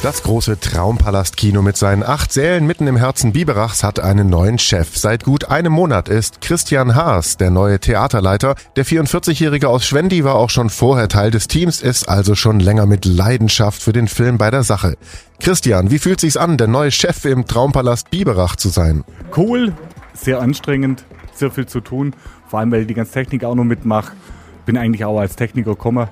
Das große Traumpalast-Kino mit seinen acht Sälen mitten im Herzen Biberachs hat einen neuen Chef. Seit gut einem Monat ist Christian Haas der neue Theaterleiter. Der 44-Jährige aus Schwendi war auch schon vorher Teil des Teams, ist also schon länger mit Leidenschaft für den Film bei der Sache. Christian, wie fühlt sich's an, der neue Chef im Traumpalast Biberach zu sein? Cool, sehr anstrengend, sehr viel zu tun. Vor allem, weil ich die ganze Technik auch noch mitmache. Bin eigentlich auch als Techniker gekommen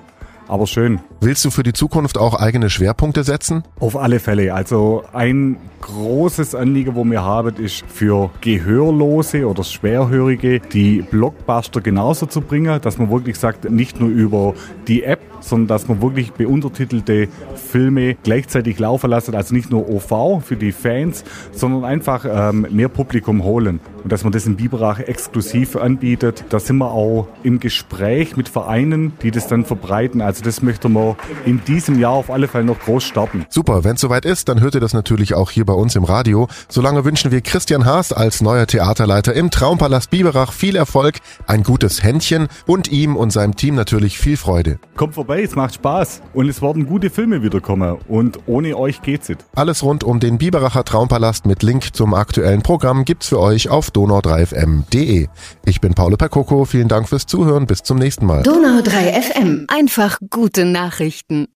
aber schön. Willst du für die Zukunft auch eigene Schwerpunkte setzen? Auf alle Fälle. Also ein großes Anliegen, wo wir haben, ist für Gehörlose oder Schwerhörige die Blockbuster genauso zu bringen, dass man wirklich sagt, nicht nur über die App, sondern dass man wirklich beuntertitelte Filme gleichzeitig laufen lassen, also nicht nur OV für die Fans, sondern einfach ähm, mehr Publikum holen und dass man das in Biberach exklusiv anbietet. Da sind wir auch im Gespräch mit Vereinen, die das dann verbreiten. Also das möchten wir in diesem Jahr auf alle Fälle noch groß starten. Super, wenn es soweit ist, dann hört ihr das natürlich auch hier bei uns im Radio. Solange wünschen wir Christian Haas als neuer Theaterleiter im Traumpalast Biberach viel Erfolg, ein gutes Händchen und ihm und seinem Team natürlich viel Freude. Kommt vorbei, es macht Spaß und es werden gute Filme wiederkommen und ohne euch geht's nicht. Alles rund um den Biberacher Traumpalast mit Link zum aktuellen Programm gibt's für euch auf donau3fm.de. Ich bin Paolo Percoco, vielen Dank fürs Zuhören, bis zum nächsten Mal. Donau3 FM, einfach gute Nachrichten.